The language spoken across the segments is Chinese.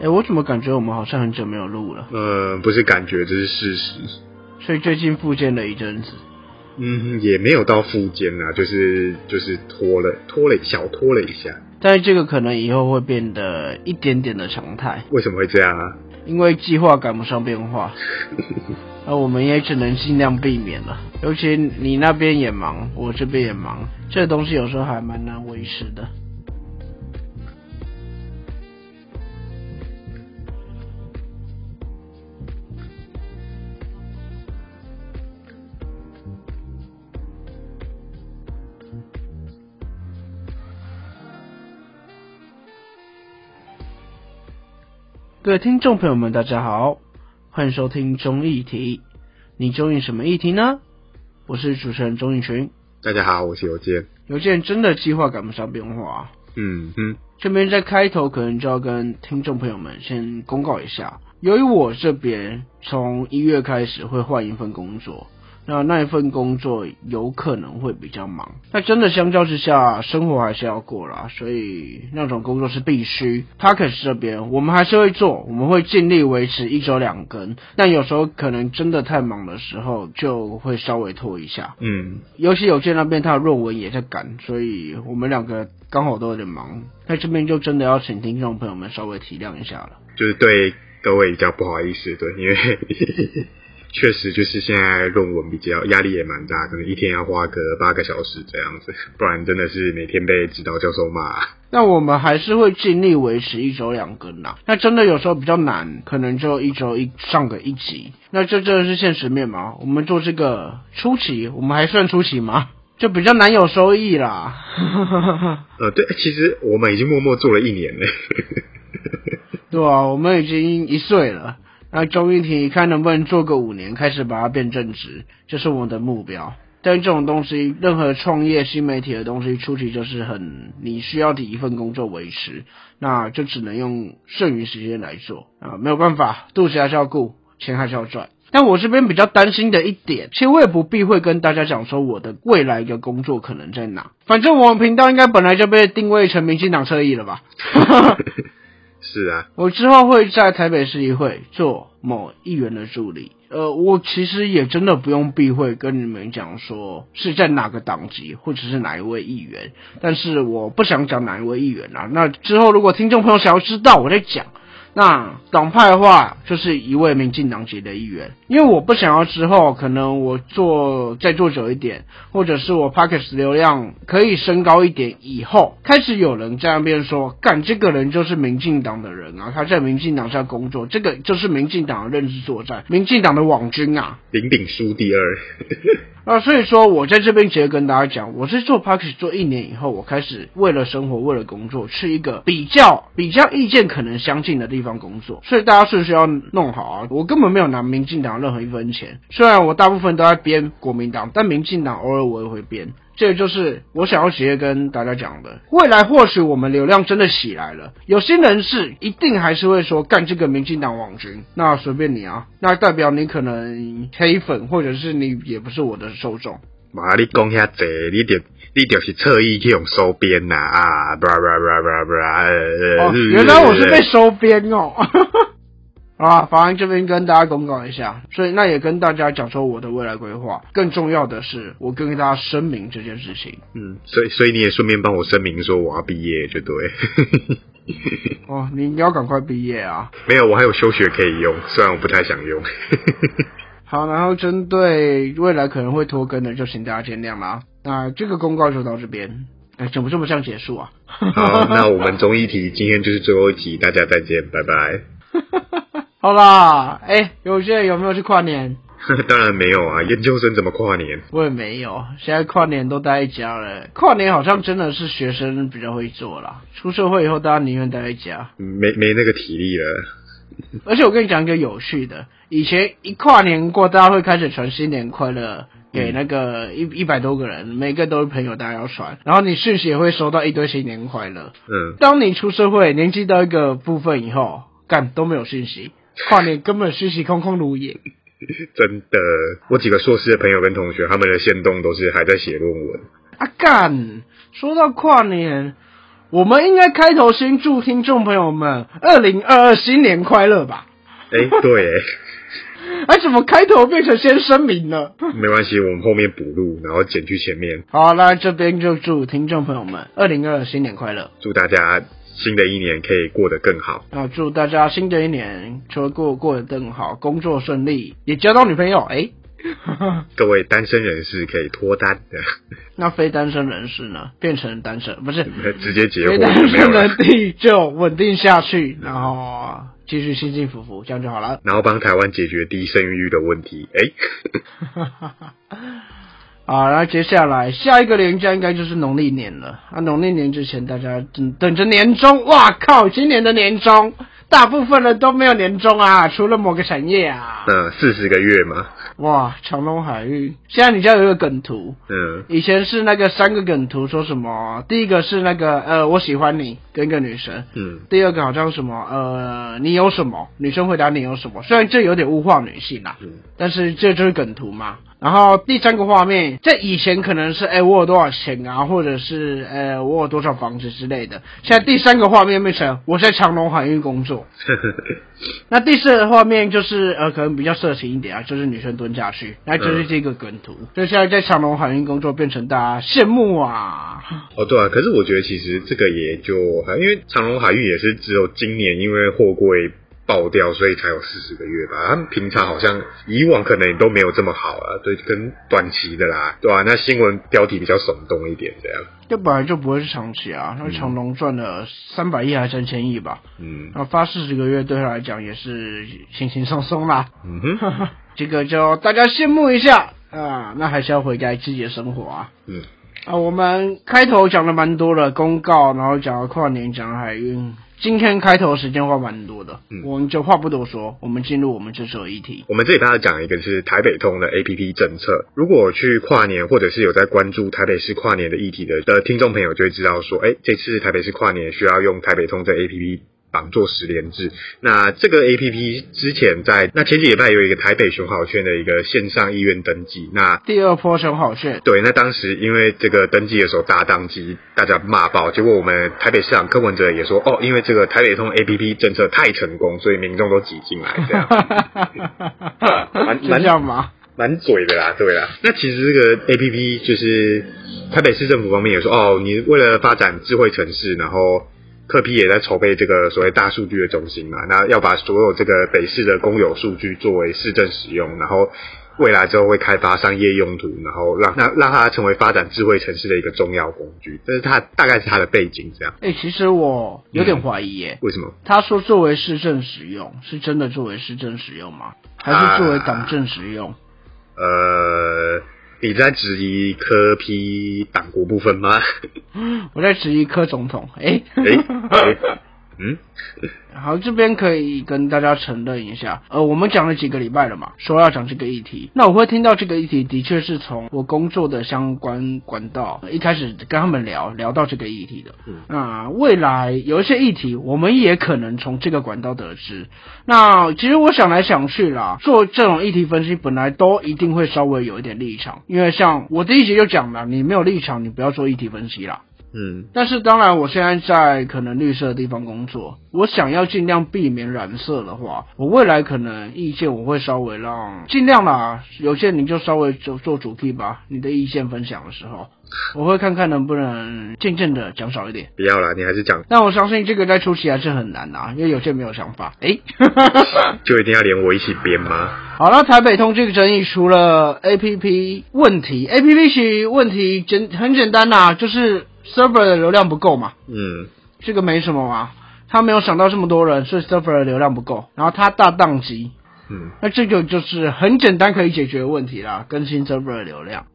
哎，我怎么感觉我们好像很久没有录了？呃，不是感觉，这是事实。所以最近复健了一阵子。嗯，也没有到复健啊，就是就是拖了拖了小拖了一下。但是这个可能以后会变得一点点的常态。为什么会这样啊？因为计划赶不上变化，那我们也只能尽量避免了。尤其你那边也忙，我这边也忙，这东西有时候还蛮难维持的。各位听众朋友们，大家好，欢迎收听中议题。你中意什么议题呢？我是主持人钟义群。大家好，我是邮件。邮件真的计划赶不上变化。嗯哼，这边在开头可能就要跟听众朋友们先公告一下，由于我这边从一月开始会换一份工作。那那一份工作有可能会比较忙，那真的相较之下，生活还是要过啦，所以那种工作是必须。e 这边我们还是会做，我们会尽力维持一周两更，但有时候可能真的太忙的时候，就会稍微拖一下。嗯，尤其有些那边他的论文也在赶，所以我们两个刚好都有点忙，那这边就真的要请听众朋友们稍微体谅一下了。就是对各位比较不好意思，对，因为。确实，就是现在论文比较压力也蛮大，可能一天要花个八个小时这样子，不然真的是每天被指导教授骂。那我们还是会尽力维持一周两更啦。那真的有时候比较难，可能就一周一上个一集。那这真的是现实面吗？我们做这个初期，我们还算初期吗？就比较难有收益啦。呃，对，其实我们已经默默做了一年了。对啊，我们已经一岁了。那钟一婷看能不能做个五年，开始把它变正直，这是我们的目标。但这种东西，任何创业新媒体的东西，初期就是很你需要第一份工作维持，那就只能用剩余时间来做啊，没有办法，肚子还是要顾，钱还是要赚。但我这边比较担心的一点，其实我也不避讳跟大家讲说我的未来的工作可能在哪。反正我们频道应该本来就被定位成民进党侧翼了吧。是啊，我之后会在台北市议会做某议员的助理。呃，我其实也真的不用避讳跟你们讲说是在哪个党籍或者是哪一位议员，但是我不想讲哪一位议员啊。那之后如果听众朋友想要知道，我再讲。那党派的话，就是一位民进党籍的议员，因为我不想要之后可能我做再做久一点，或者是我 p a c k e s 流量可以升高一点以后，开始有人在那边说，干这个人就是民进党的人啊，他在民进党下工作，这个就是民进党的认知作战，民进党的网军啊，鼎鼎书第二。那，所以说我在这边直接跟大家讲，我是做 package 做一年以后，我开始为了生活，为了工作，去一个比较比较意见可能相近的地方。工作，所以大家顺序要弄好啊！我根本没有拿民进党任何一分钱，虽然我大部分都在编国民党，但民进党偶尔我也会编。这就是我想要直接跟大家讲的。未来或许我们流量真的起来了，有些人是一定还是会说干这个民进党网军，那随便你啊，那代表你可能黑粉，或者是你也不是我的受众。妈，你讲遐济，你就你就是特意去用收编呐啊！不不不不不，原来我是被收编哦。啊，法案这边跟大家公告一下，所以那也跟大家讲说我的未来规划。更重要的是，我跟大家声明这件事情。嗯，所以所以你也顺便帮我声明说我要毕业，就对。哦，你要赶快毕业啊！没有，我还有休学可以用，虽然我不太想用。好，然后针对未来可能会拖更的，就请大家见谅啦。那这个公告就到这边。哎，怎么这么像结束啊？好，那我们综艺题今天就是最后一集，大家再见，拜拜。好啦，哎，有些人有没有去跨年？当然没有啊，研究生怎么跨年？我也没有，现在跨年都待在家了。跨年好像真的是学生比较会做啦，出社会以后大家宁愿待在家，没没那个体力了。而且我跟你讲一个有趣的，以前一跨年过，大家会开始传新年快乐给那个一一百多个人，每个都是朋友，大家要传，然后你讯息也会收到一堆新年快乐。嗯，当你出社会，年纪到一个部分以后，干都没有讯息，跨年根本虚虚空空如也。真的，我几个硕士的朋友跟同学，他们的线动都是还在写论文。啊干，说到跨年。我们应该开头先祝听众朋友们二零二二新年快乐吧？哎，对，哎，怎么开头变成先声明了？没关系，我们后面补录，然后剪去前面。好，那这边就祝听众朋友们二零二二新年快乐。祝大家新的一年可以过得更好。那，祝大家新的一年除了过过得更好，工作顺利，也交到女朋友。哎，各位单身人士可以脱单的，那非单身人士呢？变成单身不是？直接结婚非单身的。地就稳定下去，然后继续幸幸福福，这样就好了。然后帮台湾解决低生育率的问题。哎，好，然后接下来下一个年假应该就是农历年了。啊，农历年之前大家等等着年终，哇靠！今年的年终，大部分人都没有年终啊，除了某个产业啊。嗯四十个月嘛，哇，长隆海域，现在你家有一个梗图，嗯，以前是那个三个梗图，说什么？第一个是那个呃，我喜欢你，跟一个女生。嗯，第二个好像什么呃，你有什么？女生回答你有什么？虽然这有点物化女性啦，嗯但是这就是梗图嘛。然后第三个画面，在以前可能是哎、我有多少钱啊，或者是呃我有多少房子之类的。现在第三个画面变成我在长隆海运工作。那第四个画面就是呃可能比较色情一点啊，就是女生蹲下去，那就是这个梗图。所以现在在长隆海运工作变成大家羡慕啊。哦对啊，可是我觉得其实这个也就，因为长隆海运也是只有今年因为货柜爆掉，所以才有四十个月吧。他们平常好像以往可能都没有这么好啊，对，跟短期的啦，对吧、那新闻标题比较耸动一点，这样，这本来就不会是长期啊，那长隆赚了三百亿还是三千亿吧？嗯那发四十个月对他来讲也是轻轻松松啦，嗯哼，这个就大家羡慕一下啊。那还是要回该自己的生活啊。嗯，啊，我们开头讲了蛮多的公告，然后讲了跨年，讲了海运。今天开头时间花蛮多的，嗯我们就话不多说，我们进入我们这次的议题。我们这里大家讲一个是台北通的 APP 政策。如果去跨年或者是有在关注台北市跨年的议题的的听众朋友，就会知道说，哎，这次台北市跨年需要用台北通这 APP 绑做十连制。那这个 APP 之前在那前几礼拜有一个台北熊好券的一个线上意愿登记，那第二波熊好券，对，那当时因为这个登记的时候大当机，大家骂爆，结果我们台北市长柯文哲也说，哦，因为这个台北通 APP 政策太成功，所以民众都挤进来，这样 蛮蛮这样吗？蛮嘴的啦，对啦。那其实这个 A P P 就是台北市政府方面也说，哦，你为了发展智慧城市，然后科批也在筹备这个所谓大数据的中心嘛，那要把所有这个北市的公有数据作为市政使用，然后未来之后会开发商业用途，然后让让让它成为发展智慧城市的一个重要工具。这是它大概是它的背景这样。哎、其实我有点怀疑耶。为什么？他说作为市政使用，是真的作为市政使用吗？还是作为党政使用？呃，你在质疑科批党国部分吗？我在质疑科总统。哎、哎、哎嗯，好，这边可以跟大家承认一下，呃，我们讲了几个礼拜了嘛，说要讲这个议题。那我会听到这个议题，的确是从我工作的相关管道呃一开始跟他们聊聊到这个议题的。嗯那未来有一些议题，我们也可能从这个管道得知。那其实我想来想去啦，做这种议题分析，本来都一定会稍微有一点立场，因为像我第一集就讲了，你没有立场，你不要做议题分析啦。嗯但是当然，我现在在可能绿色的地方工作，我想要尽量避免染色的话，我未来可能意见我会稍微让尽量啦，有些你就稍微做做主题吧，你的意见分享的时候，我会看看能不能渐渐的讲少一点。不要啦，你还是讲，但我相信这个在初期还是很难啊，因为有些没有想法。诶、就一定要连我一起编吗？好了，台北通这个争议，除了 A P P 问题，A P P 其实问题简很简单呐、就是 server 的流量不够嘛。嗯这个没什么嘛，他没有想到这么多人，所以 server 的流量不够，然后他大宕机，嗯那这个就是很简单可以解决的问题啦，更新 server 的流量。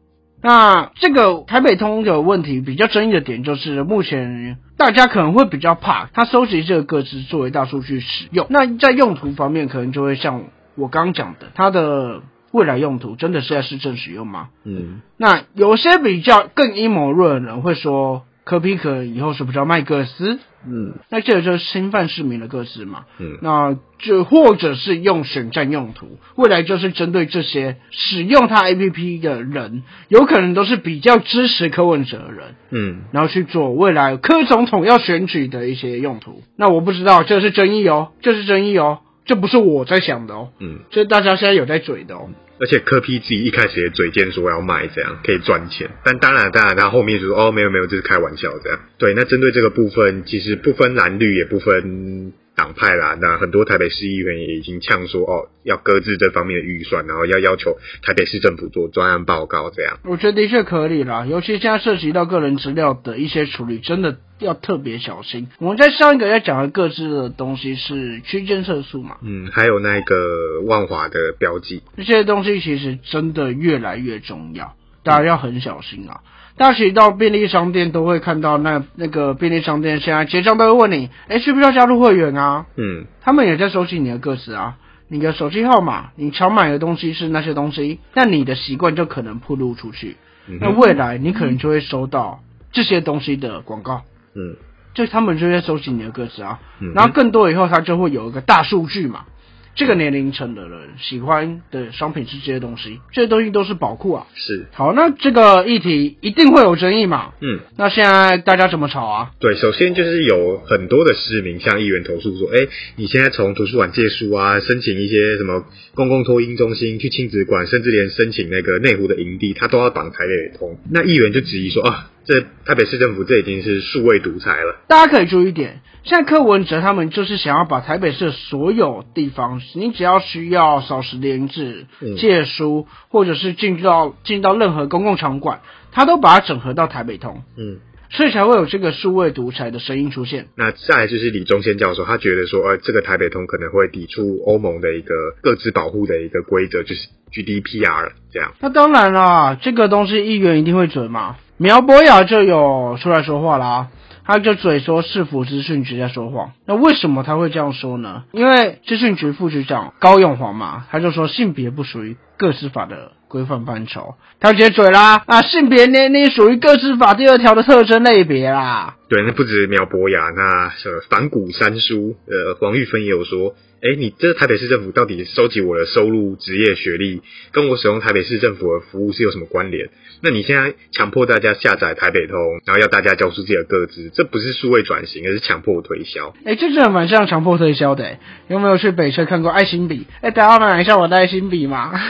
那这个台北通的问题比较争议的点就是，目前大家可能会比较怕他收集这个个资作为大数据使用。那在用途方面，可能就会像我刚刚讲的，它的未来用途真的是在市政使用吗？嗯那有些比较更阴谋论的人会说，科比可以后是不是要卖个斯？嗯那这个就是侵犯市民的个资嘛。嗯那就或者是用选战用途，未来就是针对这些使用它 APP 的人，有可能都是比较支持柯文哲的人，嗯，然后去做未来柯总统要选举的一些用途。那我不知道，这是争议哦，这是争议哦，这不是我在想的哦，嗯，这大家现在有在嘴的哦。而且柯 P 自己一开始也嘴贱说要卖这样可以赚钱，但当然当然他后面就说哦没有没有这是开玩笑这样。对，那针对这个部分，其实不分蓝绿也不分党派啦，那很多台北市议员也已经呛说哦要搁置这方面的预算，然后要要求台北市政府做专案报告这样。我觉得的确可以啦，尤其现在涉及到个人资料的一些处理，真的要特别小心。我们在上一个要讲的各自的东西是区间测速嘛，嗯，还有那个万华的标记，这些东西其实真的越来越重要，大家要很小心啊。大家其实到便利商店都会看到那那个便利商店现在结账都会问你，哎，需不需要加入会员啊？嗯。他们也在收集你的个资啊，你的手机号码，你常买的东西是那些东西，那你的习惯就可能暴露出去。那未来你可能就会收到这些东西的广告，嗯。就他们就在收集你的个资啊，嗯然后更多以后，它就会有一个大数据嘛。这个年龄层的人喜欢的商品是这些东西，这些东西都是宝库啊。是好，那这个议题一定会有争议嘛？嗯。那现在大家怎么吵啊？对，首先就是有很多的市民向议员投诉说，哎，你现在从图书馆借书啊，申请一些什么公共托婴中心、去亲子馆，甚至连申请那个内湖的营地，他都要绑台北通。那议员就质疑说，啊，这台北市政府这已经是数位独裁了。大家可以注意一点，现在柯文哲他们就是想要把台北市所有地方，你只要需要扫实联制嗯、借书，或者是进到进到任何公共场馆，他都把它整合到台北通，嗯，所以才会有这个数位独裁的声音出现。那再来就是李宗宪教授，他觉得说，呃，这个台北通可能会抵触欧盟的一个各自保护的一个规则，就是 GDPR 这样。那当然啦，这个东西议员一定会准嘛。苗博雅就有出来说话啦，他就嘴说市府资讯局在说谎。那为什么他会这样说呢？因为资讯局副局长高永煌嘛，他就说性别不属于个资法的规范范畴，他接嘴啦啊，性别年龄属于个资法第二条的特征类别啦。对，那不止苗博雅，那呃反骨三叔，呃，黄玉芬也有说，哎，你这台北市政府到底收集我的收入、职业、学历，跟我使用台北市政府的服务是有什么关联？那你现在强迫大家下载台北通，然后要大家交出自己的个资，这不是数位转型，而是强迫推销。哎、这真的蛮像强迫推销的、有没有去北车看过爱心笔？哎、大家要买一下我的爱心笔嘛。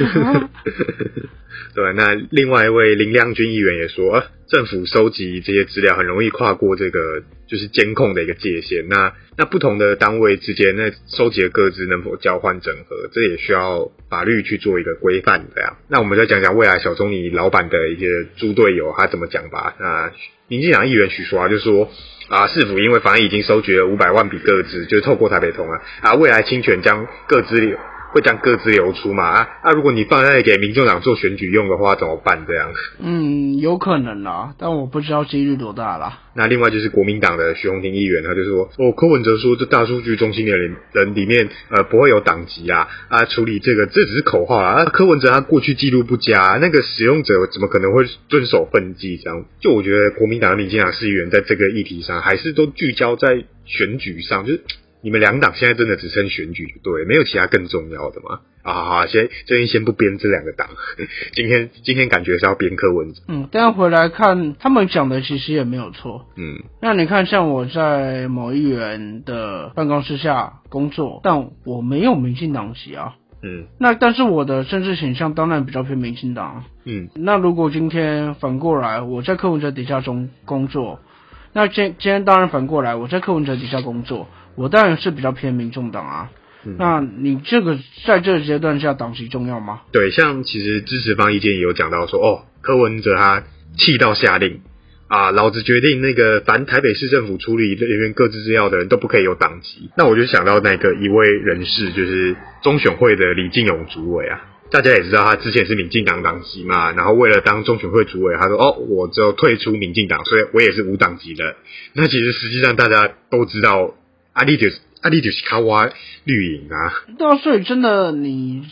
对，那另外一位林亮君议员也说，啊，政府收集这些资料很容易跨过这个就是监控的一个界限。那那不同的单位之间，那收集的各自能否交换整合，这也需要法律去做一个规范的呀。那我们再讲讲未来小中你老板的一些猪队友他怎么讲吧。那民进党议员许淑华就说。啊，市府因为反正已经收集了五百万笔个资，就是透过台北通啊，啊，未来侵权将各资流会将各自流出嘛啊啊，如果你放在给民众党做选举用的话，怎么办？这样？嗯，有可能啦，但我不知道几率多大啦。那另外就是国民党的徐宏庭议员，他就说，哦，柯文哲说这大数据中心的人人里面，呃，不会有党籍啊，啊，处理这个这只是口号啊，啊柯文哲他过去记录不佳，那个使用者怎么可能会遵守分际？这样，就我觉得国民党、民进党市议员在这个议题上，还是都聚焦在选举上，就是你们两党现在真的只剩选举，对，没有其他更重要的吗？啊，好好，先最近先不编这两个党，今天今天感觉是要编柯文哲，嗯，但回来看他们讲的其实也没有错。嗯那你看，像我在某议员的办公室下工作，但我没有民进党籍啊。嗯那但是我的政治倾向当然比较偏民进党啊。嗯那如果今天反过来，我在柯文哲底下中工作，那今今天当然反过来，我在柯文哲底下工作，我当然是比较偏民众党啊。嗯那你这个在这个阶段下，党籍重要吗？对，像其实支持方意见也有讲到说，哦，柯文哲他气到下令啊，老子决定那个凡台北市政府处理人员各自资料的人都不可以有党籍。那我就想到那个一位人士，就是中选会的李进勇主委啊。大家也知道他之前是民进党党籍嘛，然后为了当中选会主委，他说：“哦，我就退出民进党，所以我也是无党籍的。”那其实实际上大家都知道，阿力就是啊，你就是卡哇绿营啊。对啊，所以真的，你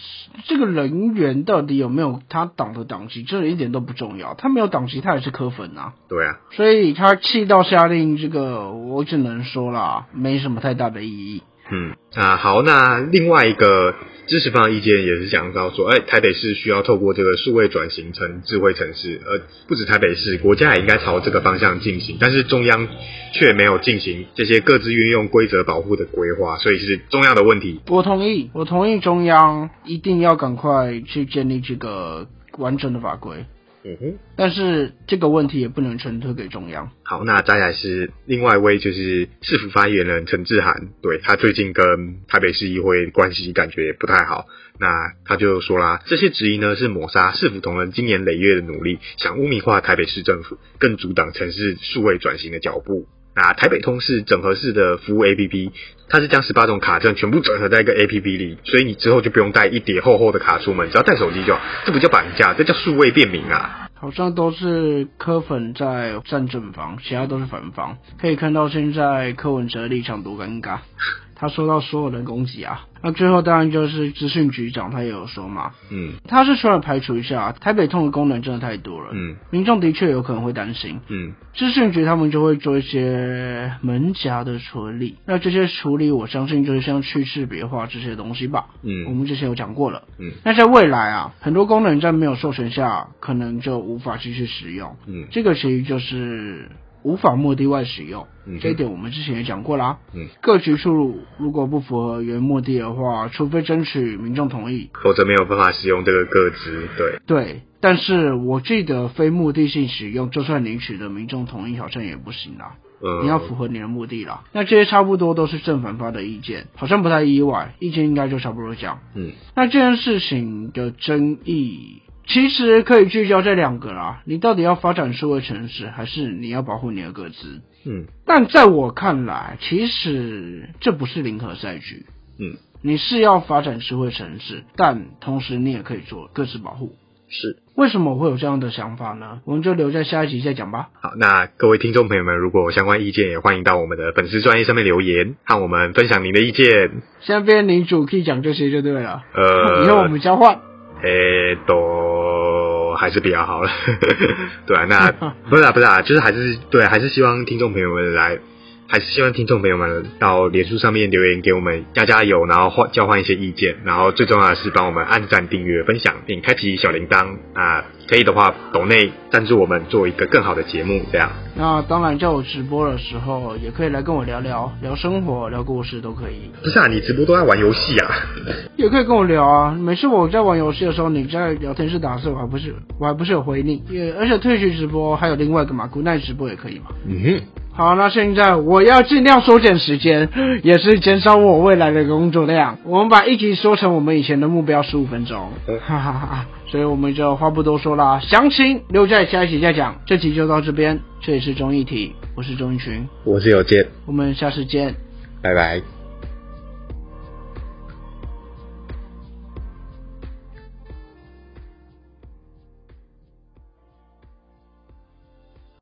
这个人员到底有没有他党的党籍，这一点都不重要。他没有党籍，他也是科粉啊。对啊，所以他气到下令这个，我只能说啦，没什么太大的意义。嗯啊，好，那另外一个支持方的意见也是讲到说，哎，台北市需要透过这个数位转型成智慧城市，而不止台北市，国家也应该朝这个方向进行，但是中央却没有进行这些各自运用规则保护的规划，所以是中央的问题。我同意，我同意中央一定要赶快去建立这个完整的法规。嗯哼，但是这个问题也不能全推给中央。好，那再来是另外一位就是市府发言人陈志涵，对他最近跟台北市议会关系感觉也不太好，那他就说啦，这些质疑呢是抹杀市府同仁经年累月的努力，想污名化台北市政府，更阻挡城市数位转型的脚步。那台北通是整合式的服务 APP，它是将十八种卡证全部整合在一个 APP 里，所以你之后就不用带一叠厚厚的卡出门，只要带手机就好。这不叫绑架，这叫数位便民啊！好像都是柯粉在站正方，其他都是反方。可以看到现在柯文哲立场多尴尬。他受到所有人攻击啊，那最后当然就是资讯局长，他也有说嘛，嗯。他是说了排除一下台北通的功能真的太多了，嗯。民众的确有可能会担心，嗯。资讯局他们就会做一些门夹的处理，那这些处理我相信就是像去识别化这些东西吧，嗯。我嗯们之前有讲过了，嗯。那在未来啊，很多功能在没有授权下，可能就无法继续使用，嗯。这个其实就是无法目的外使用，嗯这一点我们之前也讲过啦。嗯，各局处如果不符合原目的的话，除非争取民众同意，否则没有办法使用这个个资。对，对。但是我记得非目的性使用，就算领取的民众同意，好像也不行啦。嗯，你要符合你的目的啦。那这些差不多都是正反发的意见，好像不太意外，意见应该就差不多这样。嗯那这件事情的争议，其实可以聚焦在两个啦。你到底要发展数位城市，还是你要保护你的个资？嗯但在我看来，其实这不是零和赛局。嗯，你是要发展智慧城市，但同时你也可以做各自保护。是。为什么我会有这样的想法呢？我们就留在下一集再讲吧。好，那各位听众朋友们，如果有相关意见，也欢迎到我们的粉丝专业上面留言，和我们分享您的意见。现在变你主可以讲这些就对了。呃，以后我们交换。诶、都还是比较好了。对啊，那 不是啊，不是啊，就是还是对，还是希望听众朋友们来，还是希望听众朋友们到脸书上面留言给我们加加油，然后换交换一些意见，然后最重要的是帮我们按赞、订阅、分享，并开启小铃铛。啊，可以的话，抖内赞助我们做一个更好的节目，这样。那当然，叫我直播的时候，也可以来跟我聊聊，聊生活、聊故事都可以，不是啊，你直播都在玩游戏啊？也可以跟我聊啊。每次我在玩游戏的时候，你在聊天室打字，我还不是我还不是有回你，也而且退去直播还有另外一个嘛，古奈直播也可以嘛。嗯哼。好，那现在我要尽量缩减时间，也是减少我未来的工作量。我们把一集缩成我们以前的目标十五分钟，哈哈哈。所以我们就话不多说啦，详情留在下一集再讲。这集就到这边，这里是综艺体，我是钟一群，我是有健，我们下次见。拜拜。